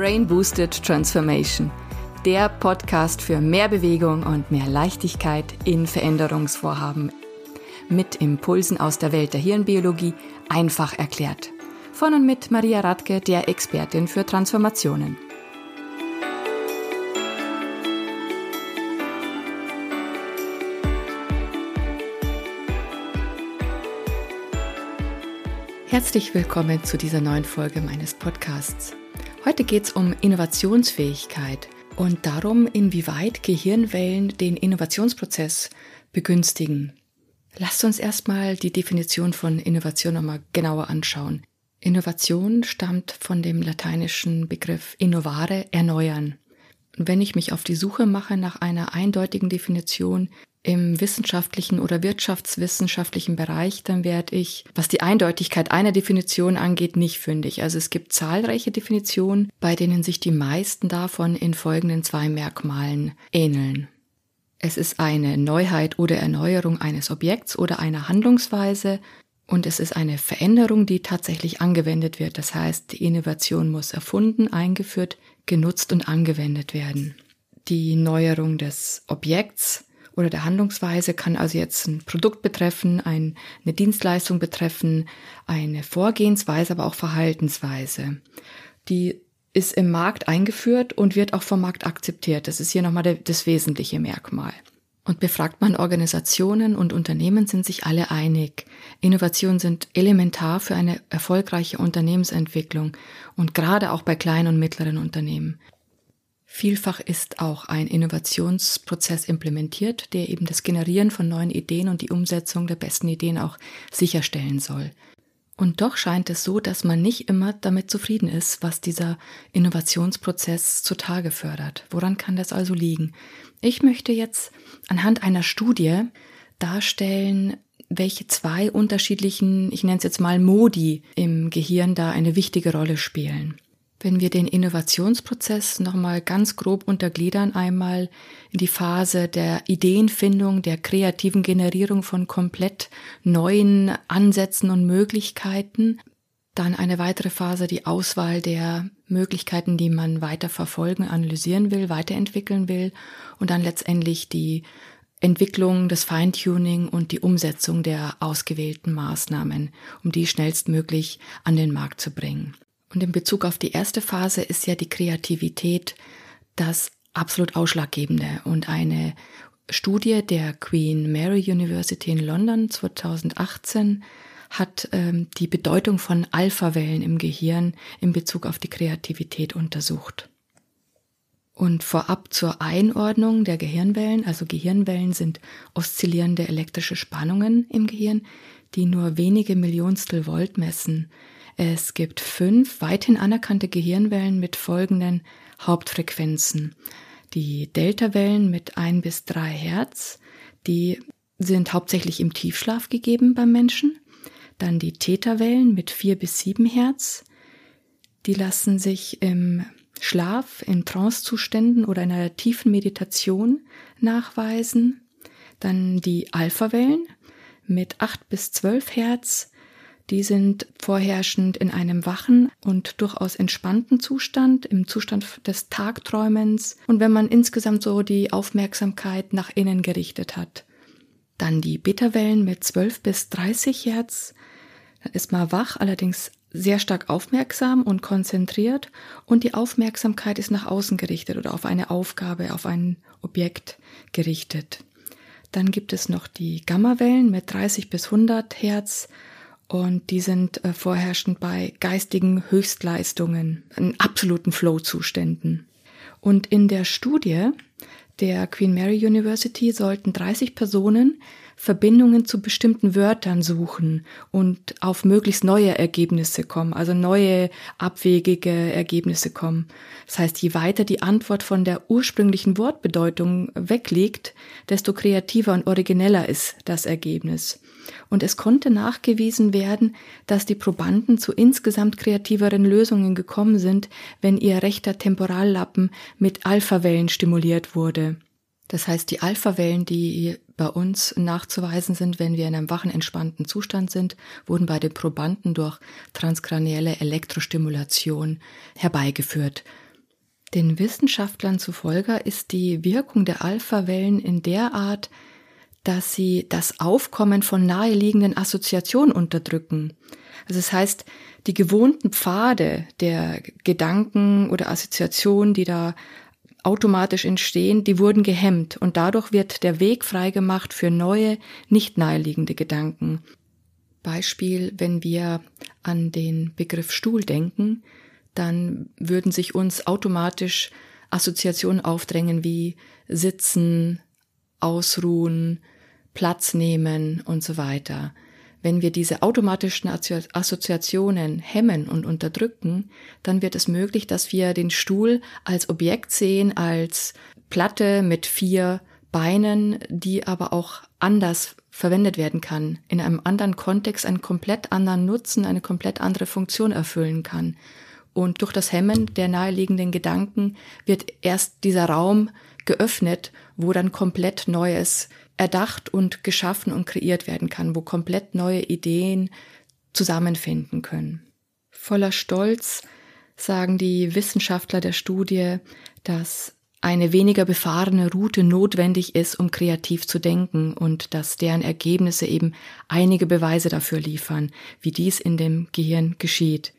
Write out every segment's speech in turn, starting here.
Brain Boosted Transformation, der Podcast für mehr Bewegung und mehr Leichtigkeit in Veränderungsvorhaben. Mit Impulsen aus der Welt der Hirnbiologie einfach erklärt. Von und mit Maria Radke, der Expertin für Transformationen. Herzlich willkommen zu dieser neuen Folge meines Podcasts. Heute geht es um Innovationsfähigkeit und darum, inwieweit Gehirnwellen den Innovationsprozess begünstigen. Lasst uns erstmal die Definition von Innovation nochmal genauer anschauen. Innovation stammt von dem lateinischen Begriff innovare, erneuern. Und wenn ich mich auf die Suche mache nach einer eindeutigen Definition, im wissenschaftlichen oder wirtschaftswissenschaftlichen Bereich, dann werde ich, was die Eindeutigkeit einer Definition angeht, nicht fündig. Also es gibt zahlreiche Definitionen, bei denen sich die meisten davon in folgenden zwei Merkmalen ähneln. Es ist eine Neuheit oder Erneuerung eines Objekts oder einer Handlungsweise und es ist eine Veränderung, die tatsächlich angewendet wird. Das heißt, die Innovation muss erfunden, eingeführt, genutzt und angewendet werden. Die Neuerung des Objekts oder der Handlungsweise kann also jetzt ein Produkt betreffen, ein, eine Dienstleistung betreffen, eine Vorgehensweise, aber auch Verhaltensweise. Die ist im Markt eingeführt und wird auch vom Markt akzeptiert. Das ist hier nochmal der, das wesentliche Merkmal. Und befragt man Organisationen und Unternehmen, sind sich alle einig. Innovationen sind elementar für eine erfolgreiche Unternehmensentwicklung und gerade auch bei kleinen und mittleren Unternehmen. Vielfach ist auch ein Innovationsprozess implementiert, der eben das Generieren von neuen Ideen und die Umsetzung der besten Ideen auch sicherstellen soll. Und doch scheint es so, dass man nicht immer damit zufrieden ist, was dieser Innovationsprozess zutage fördert. Woran kann das also liegen? Ich möchte jetzt anhand einer Studie darstellen, welche zwei unterschiedlichen, ich nenne es jetzt mal Modi im Gehirn da eine wichtige Rolle spielen. Wenn wir den Innovationsprozess nochmal ganz grob untergliedern, einmal in die Phase der Ideenfindung, der kreativen Generierung von komplett neuen Ansätzen und Möglichkeiten, dann eine weitere Phase, die Auswahl der Möglichkeiten, die man weiter verfolgen, analysieren will, weiterentwickeln will und dann letztendlich die Entwicklung, das Feintuning und die Umsetzung der ausgewählten Maßnahmen, um die schnellstmöglich an den Markt zu bringen. Und in Bezug auf die erste Phase ist ja die Kreativität das absolut Ausschlaggebende. Und eine Studie der Queen Mary University in London 2018 hat ähm, die Bedeutung von Alphawellen im Gehirn in Bezug auf die Kreativität untersucht. Und vorab zur Einordnung der Gehirnwellen, also Gehirnwellen sind oszillierende elektrische Spannungen im Gehirn, die nur wenige Millionstel Volt messen. Es gibt fünf weithin anerkannte Gehirnwellen mit folgenden Hauptfrequenzen. Die Deltawellen mit ein bis drei Hertz, die sind hauptsächlich im Tiefschlaf gegeben beim Menschen. Dann die Theta-Wellen mit vier bis sieben Hertz. Die lassen sich im Schlaf, in Trancezuständen oder in einer tiefen Meditation nachweisen. Dann die Alpha-Wellen mit acht bis zwölf Hertz. Die sind vorherrschend in einem wachen und durchaus entspannten Zustand, im Zustand des Tagträumens und wenn man insgesamt so die Aufmerksamkeit nach innen gerichtet hat. Dann die Bitterwellen mit 12 bis 30 Hertz. Dann ist man wach, allerdings sehr stark aufmerksam und konzentriert und die Aufmerksamkeit ist nach außen gerichtet oder auf eine Aufgabe, auf ein Objekt gerichtet. Dann gibt es noch die Gammawellen mit 30 bis 100 Hertz und die sind äh, vorherrschend bei geistigen Höchstleistungen, in absoluten Flow-Zuständen. Und in der Studie der Queen Mary University sollten 30 Personen Verbindungen zu bestimmten Wörtern suchen und auf möglichst neue Ergebnisse kommen, also neue abwegige Ergebnisse kommen. Das heißt, je weiter die Antwort von der ursprünglichen Wortbedeutung wegliegt, desto kreativer und origineller ist das Ergebnis. Und es konnte nachgewiesen werden, dass die Probanden zu insgesamt kreativeren Lösungen gekommen sind, wenn ihr rechter Temporallappen mit Alphawellen stimuliert wurde. Das heißt, die Alphawellen, die bei uns nachzuweisen sind, wenn wir in einem wachen, entspannten Zustand sind, wurden bei den Probanden durch transkranielle Elektrostimulation herbeigeführt. Den Wissenschaftlern zufolge ist die Wirkung der Alpha-Wellen in der Art, dass sie das Aufkommen von naheliegenden Assoziationen unterdrücken. Also das heißt, die gewohnten Pfade der Gedanken oder Assoziationen, die da automatisch entstehen, die wurden gehemmt und dadurch wird der Weg freigemacht für neue, nicht naheliegende Gedanken. Beispiel, wenn wir an den Begriff Stuhl denken, dann würden sich uns automatisch Assoziationen aufdrängen wie sitzen, ausruhen, Platz nehmen und so weiter. Wenn wir diese automatischen Assoziationen hemmen und unterdrücken, dann wird es möglich, dass wir den Stuhl als Objekt sehen, als Platte mit vier Beinen, die aber auch anders verwendet werden kann, in einem anderen Kontext einen komplett anderen Nutzen, eine komplett andere Funktion erfüllen kann. Und durch das Hemmen der naheliegenden Gedanken wird erst dieser Raum geöffnet, wo dann komplett Neues erdacht und geschaffen und kreiert werden kann, wo komplett neue Ideen zusammenfinden können. Voller Stolz sagen die Wissenschaftler der Studie, dass eine weniger befahrene Route notwendig ist, um kreativ zu denken und dass deren Ergebnisse eben einige Beweise dafür liefern, wie dies in dem Gehirn geschieht.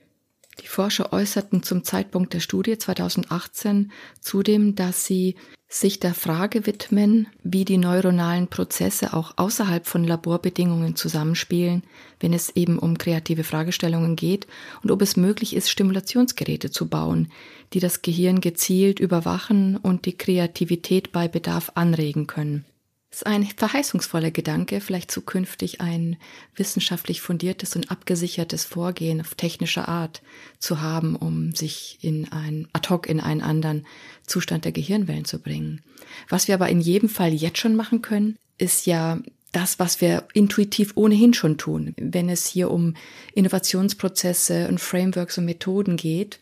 Die Forscher äußerten zum Zeitpunkt der Studie 2018 zudem, dass sie sich der Frage widmen, wie die neuronalen Prozesse auch außerhalb von Laborbedingungen zusammenspielen, wenn es eben um kreative Fragestellungen geht und ob es möglich ist, Stimulationsgeräte zu bauen, die das Gehirn gezielt überwachen und die Kreativität bei Bedarf anregen können. Ist ein verheißungsvoller Gedanke, vielleicht zukünftig ein wissenschaftlich fundiertes und abgesichertes Vorgehen auf technischer Art zu haben, um sich in ein ad hoc in einen anderen Zustand der Gehirnwellen zu bringen. Was wir aber in jedem Fall jetzt schon machen können, ist ja das, was wir intuitiv ohnehin schon tun. Wenn es hier um Innovationsprozesse und Frameworks und Methoden geht,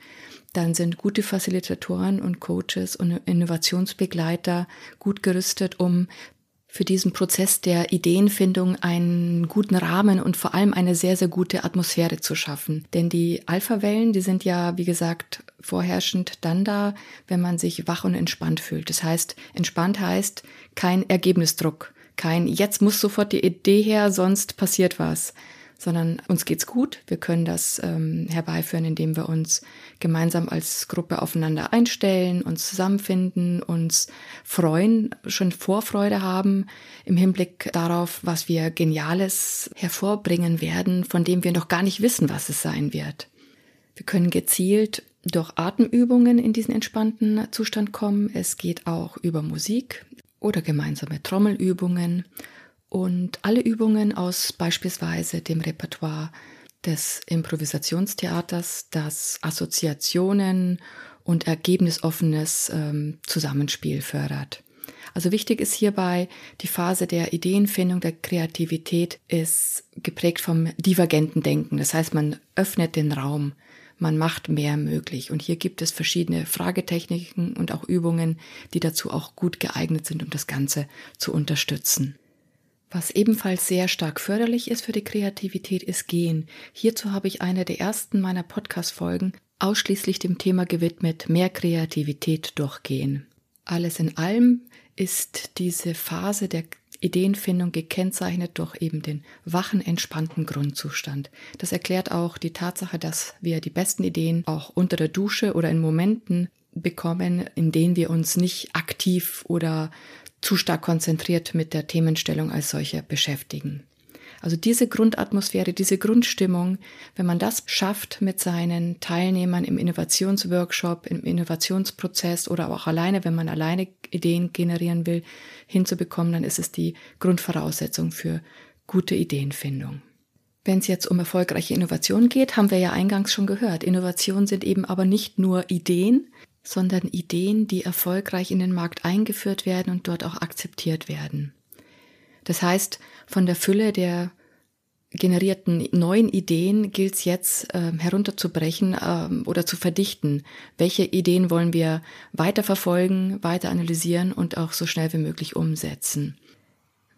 dann sind gute Facilitatoren und Coaches und Innovationsbegleiter gut gerüstet, um für diesen Prozess der Ideenfindung einen guten Rahmen und vor allem eine sehr, sehr gute Atmosphäre zu schaffen. Denn die Alpha-Wellen, die sind ja, wie gesagt, vorherrschend dann da, wenn man sich wach und entspannt fühlt. Das heißt, entspannt heißt kein Ergebnisdruck, kein jetzt muss sofort die Idee her, sonst passiert was, sondern uns geht's gut. Wir können das ähm, herbeiführen, indem wir uns gemeinsam als Gruppe aufeinander einstellen, uns zusammenfinden, uns freuen, schon Vorfreude haben im Hinblick darauf, was wir Geniales hervorbringen werden, von dem wir noch gar nicht wissen, was es sein wird. Wir können gezielt durch Atemübungen in diesen entspannten Zustand kommen. Es geht auch über Musik oder gemeinsame Trommelübungen und alle Übungen aus beispielsweise dem Repertoire des Improvisationstheaters, das Assoziationen und ergebnisoffenes ähm, Zusammenspiel fördert. Also wichtig ist hierbei, die Phase der Ideenfindung, der Kreativität ist geprägt vom divergenten Denken. Das heißt, man öffnet den Raum, man macht mehr möglich. Und hier gibt es verschiedene Fragetechniken und auch Übungen, die dazu auch gut geeignet sind, um das Ganze zu unterstützen. Was ebenfalls sehr stark förderlich ist für die Kreativität, ist Gehen. Hierzu habe ich eine der ersten meiner Podcast-Folgen ausschließlich dem Thema gewidmet, mehr Kreativität durchgehen. Alles in allem ist diese Phase der Ideenfindung gekennzeichnet durch eben den wachen, entspannten Grundzustand. Das erklärt auch die Tatsache, dass wir die besten Ideen auch unter der Dusche oder in Momenten bekommen, in denen wir uns nicht aktiv oder zu stark konzentriert mit der Themenstellung als solcher beschäftigen. Also diese Grundatmosphäre, diese Grundstimmung, wenn man das schafft mit seinen Teilnehmern im Innovationsworkshop, im Innovationsprozess oder auch alleine, wenn man alleine Ideen generieren will, hinzubekommen, dann ist es die Grundvoraussetzung für gute Ideenfindung. Wenn es jetzt um erfolgreiche Innovation geht, haben wir ja eingangs schon gehört. Innovationen sind eben aber nicht nur Ideen, sondern Ideen, die erfolgreich in den Markt eingeführt werden und dort auch akzeptiert werden. Das heißt, von der Fülle der generierten neuen Ideen gilt es jetzt äh, herunterzubrechen äh, oder zu verdichten. Welche Ideen wollen wir weiter verfolgen, weiter analysieren und auch so schnell wie möglich umsetzen?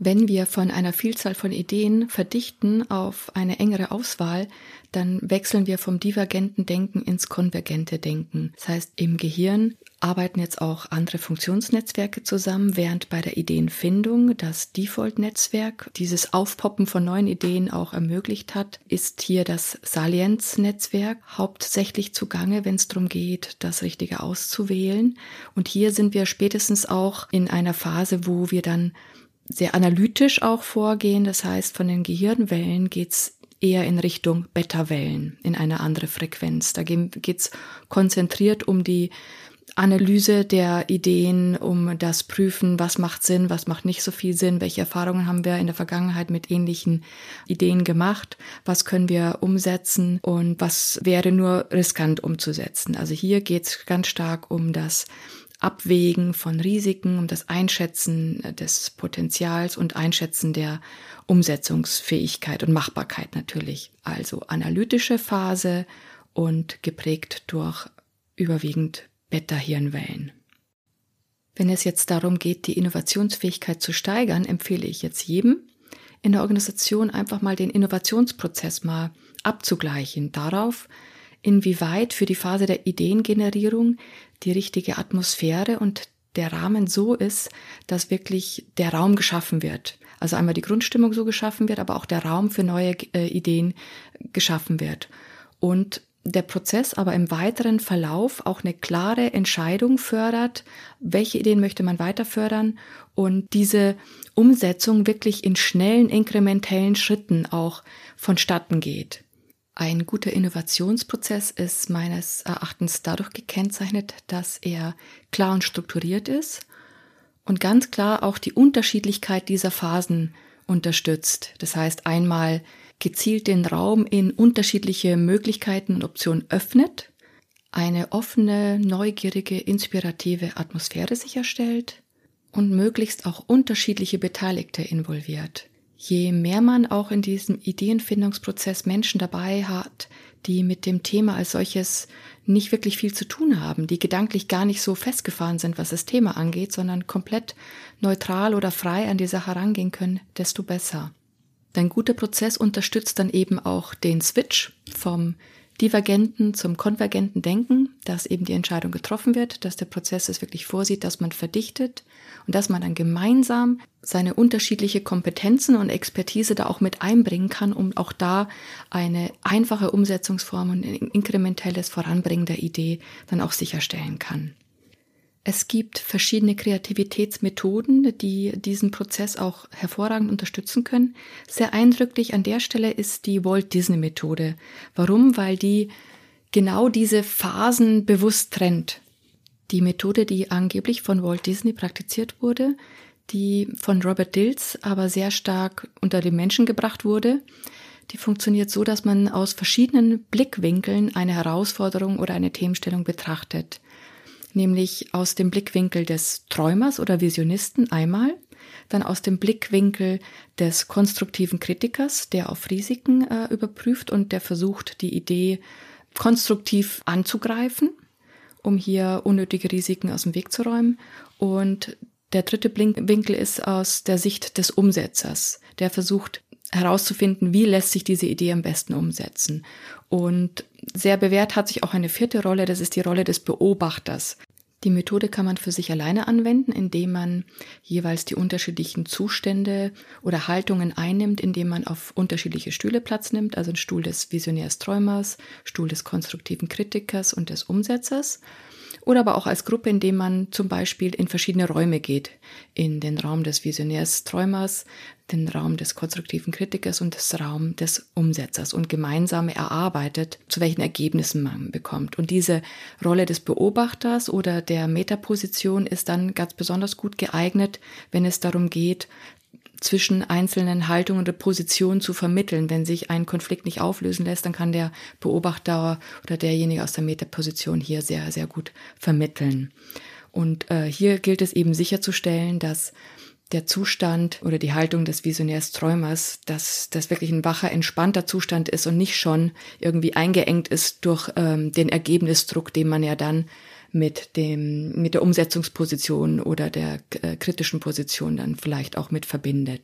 Wenn wir von einer Vielzahl von Ideen verdichten auf eine engere Auswahl, dann wechseln wir vom divergenten Denken ins konvergente Denken. Das heißt, im Gehirn arbeiten jetzt auch andere Funktionsnetzwerke zusammen, während bei der Ideenfindung das Default-Netzwerk dieses Aufpoppen von neuen Ideen auch ermöglicht hat, ist hier das Salienz-Netzwerk hauptsächlich zugange, wenn es darum geht, das Richtige auszuwählen. Und hier sind wir spätestens auch in einer Phase, wo wir dann sehr analytisch auch vorgehen. Das heißt, von den Gehirnwellen geht's eher in Richtung Beta-Wellen, in eine andere Frequenz. Da geht's konzentriert um die Analyse der Ideen, um das Prüfen, was macht Sinn, was macht nicht so viel Sinn, welche Erfahrungen haben wir in der Vergangenheit mit ähnlichen Ideen gemacht, was können wir umsetzen und was wäre nur riskant umzusetzen. Also hier geht es ganz stark um das Abwägen von Risiken, um das Einschätzen des Potenzials und Einschätzen der Umsetzungsfähigkeit und Machbarkeit natürlich. Also analytische Phase und geprägt durch überwiegend Beta-Hirnwellen. Wenn es jetzt darum geht, die Innovationsfähigkeit zu steigern, empfehle ich jetzt jedem in der Organisation einfach mal den Innovationsprozess mal abzugleichen darauf, inwieweit für die Phase der Ideengenerierung die richtige Atmosphäre und der Rahmen so ist, dass wirklich der Raum geschaffen wird. Also einmal die Grundstimmung so geschaffen wird, aber auch der Raum für neue äh, Ideen geschaffen wird. Und der Prozess aber im weiteren Verlauf auch eine klare Entscheidung fördert, welche Ideen möchte man weiter fördern und diese Umsetzung wirklich in schnellen, inkrementellen Schritten auch vonstatten geht. Ein guter Innovationsprozess ist meines Erachtens dadurch gekennzeichnet, dass er klar und strukturiert ist und ganz klar auch die Unterschiedlichkeit dieser Phasen unterstützt. Das heißt einmal gezielt den Raum in unterschiedliche Möglichkeiten und Optionen öffnet, eine offene, neugierige, inspirative Atmosphäre sicherstellt und möglichst auch unterschiedliche Beteiligte involviert. Je mehr man auch in diesem Ideenfindungsprozess Menschen dabei hat, die mit dem Thema als solches nicht wirklich viel zu tun haben, die gedanklich gar nicht so festgefahren sind, was das Thema angeht, sondern komplett neutral oder frei an die Sache herangehen können, desto besser. Dein guter Prozess unterstützt dann eben auch den Switch vom divergenten zum konvergenten Denken, dass eben die Entscheidung getroffen wird, dass der Prozess es wirklich vorsieht, dass man verdichtet und dass man dann gemeinsam seine unterschiedliche Kompetenzen und Expertise da auch mit einbringen kann, um auch da eine einfache Umsetzungsform und ein inkrementelles Voranbringen der Idee dann auch sicherstellen kann. Es gibt verschiedene Kreativitätsmethoden, die diesen Prozess auch hervorragend unterstützen können. Sehr eindrücklich an der Stelle ist die Walt Disney Methode. Warum? Weil die genau diese Phasen bewusst trennt. Die Methode, die angeblich von Walt Disney praktiziert wurde, die von Robert Dills aber sehr stark unter den Menschen gebracht wurde, die funktioniert so, dass man aus verschiedenen Blickwinkeln eine Herausforderung oder eine Themenstellung betrachtet. Nämlich aus dem Blickwinkel des Träumers oder Visionisten einmal, dann aus dem Blickwinkel des konstruktiven Kritikers, der auf Risiken äh, überprüft und der versucht, die Idee konstruktiv anzugreifen, um hier unnötige Risiken aus dem Weg zu räumen. Und der dritte Blickwinkel ist aus der Sicht des Umsetzers, der versucht herauszufinden, wie lässt sich diese Idee am besten umsetzen. Und sehr bewährt hat sich auch eine vierte Rolle, das ist die Rolle des Beobachters. Die Methode kann man für sich alleine anwenden, indem man jeweils die unterschiedlichen Zustände oder Haltungen einnimmt, indem man auf unterschiedliche Stühle Platz nimmt, also einen Stuhl des Visionärs Träumers, Stuhl des konstruktiven Kritikers und des Umsetzers oder aber auch als Gruppe, indem man zum Beispiel in verschiedene Räume geht. In den Raum des Visionärs Träumers, den Raum des konstruktiven Kritikers und das Raum des Umsetzers und gemeinsam erarbeitet, zu welchen Ergebnissen man bekommt. Und diese Rolle des Beobachters oder der Metaposition ist dann ganz besonders gut geeignet, wenn es darum geht, zwischen einzelnen Haltungen oder Positionen zu vermitteln. Wenn sich ein Konflikt nicht auflösen lässt, dann kann der Beobachter oder derjenige aus der Metaposition hier sehr, sehr gut vermitteln. Und äh, hier gilt es eben sicherzustellen, dass der Zustand oder die Haltung des Visionärs Träumers, dass das wirklich ein wacher, entspannter Zustand ist und nicht schon irgendwie eingeengt ist durch ähm, den Ergebnisdruck, den man ja dann mit dem, mit der Umsetzungsposition oder der äh, kritischen Position dann vielleicht auch mit verbindet.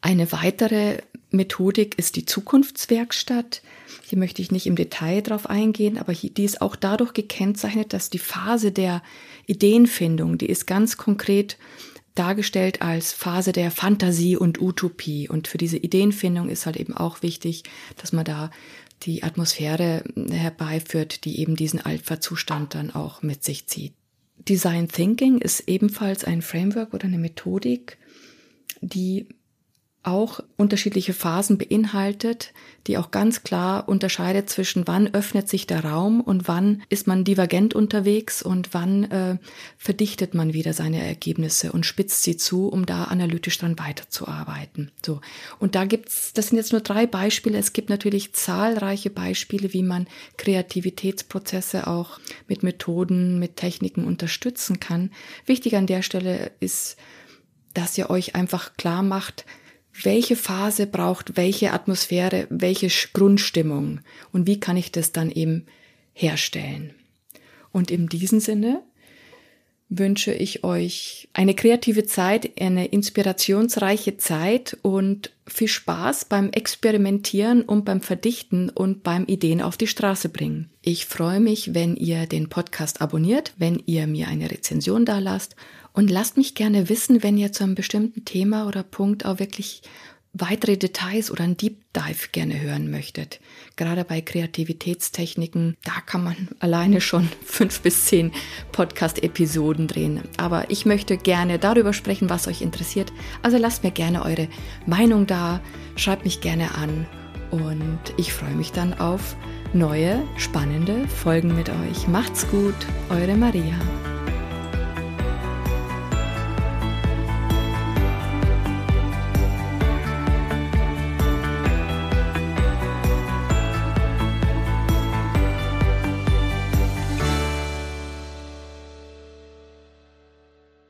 Eine weitere Methodik ist die Zukunftswerkstatt. Hier möchte ich nicht im Detail drauf eingehen, aber die ist auch dadurch gekennzeichnet, dass die Phase der Ideenfindung, die ist ganz konkret dargestellt als Phase der Fantasie und Utopie. Und für diese Ideenfindung ist halt eben auch wichtig, dass man da die Atmosphäre herbeiführt, die eben diesen Alpha-Zustand dann auch mit sich zieht. Design Thinking ist ebenfalls ein Framework oder eine Methodik, die auch unterschiedliche Phasen beinhaltet, die auch ganz klar unterscheidet zwischen wann öffnet sich der Raum und wann ist man divergent unterwegs und wann äh, verdichtet man wieder seine Ergebnisse und spitzt sie zu, um da analytisch dran weiterzuarbeiten. So. Und da gibt's, das sind jetzt nur drei Beispiele. Es gibt natürlich zahlreiche Beispiele, wie man Kreativitätsprozesse auch mit Methoden, mit Techniken unterstützen kann. Wichtig an der Stelle ist, dass ihr euch einfach klar macht, welche Phase braucht welche Atmosphäre, welche Grundstimmung und wie kann ich das dann eben herstellen. Und in diesem Sinne wünsche ich euch eine kreative Zeit, eine inspirationsreiche Zeit und viel Spaß beim Experimentieren und beim Verdichten und beim Ideen auf die Straße bringen. Ich freue mich, wenn ihr den Podcast abonniert, wenn ihr mir eine Rezension da lasst und lasst mich gerne wissen, wenn ihr zu einem bestimmten Thema oder Punkt auch wirklich weitere Details oder ein Deep Dive gerne hören möchtet. Gerade bei Kreativitätstechniken, da kann man alleine schon fünf bis zehn Podcast-Episoden drehen. Aber ich möchte gerne darüber sprechen, was euch interessiert. Also lasst mir gerne eure Meinung da, schreibt mich gerne an und ich freue mich dann auf neue, spannende Folgen mit euch. Macht's gut, eure Maria.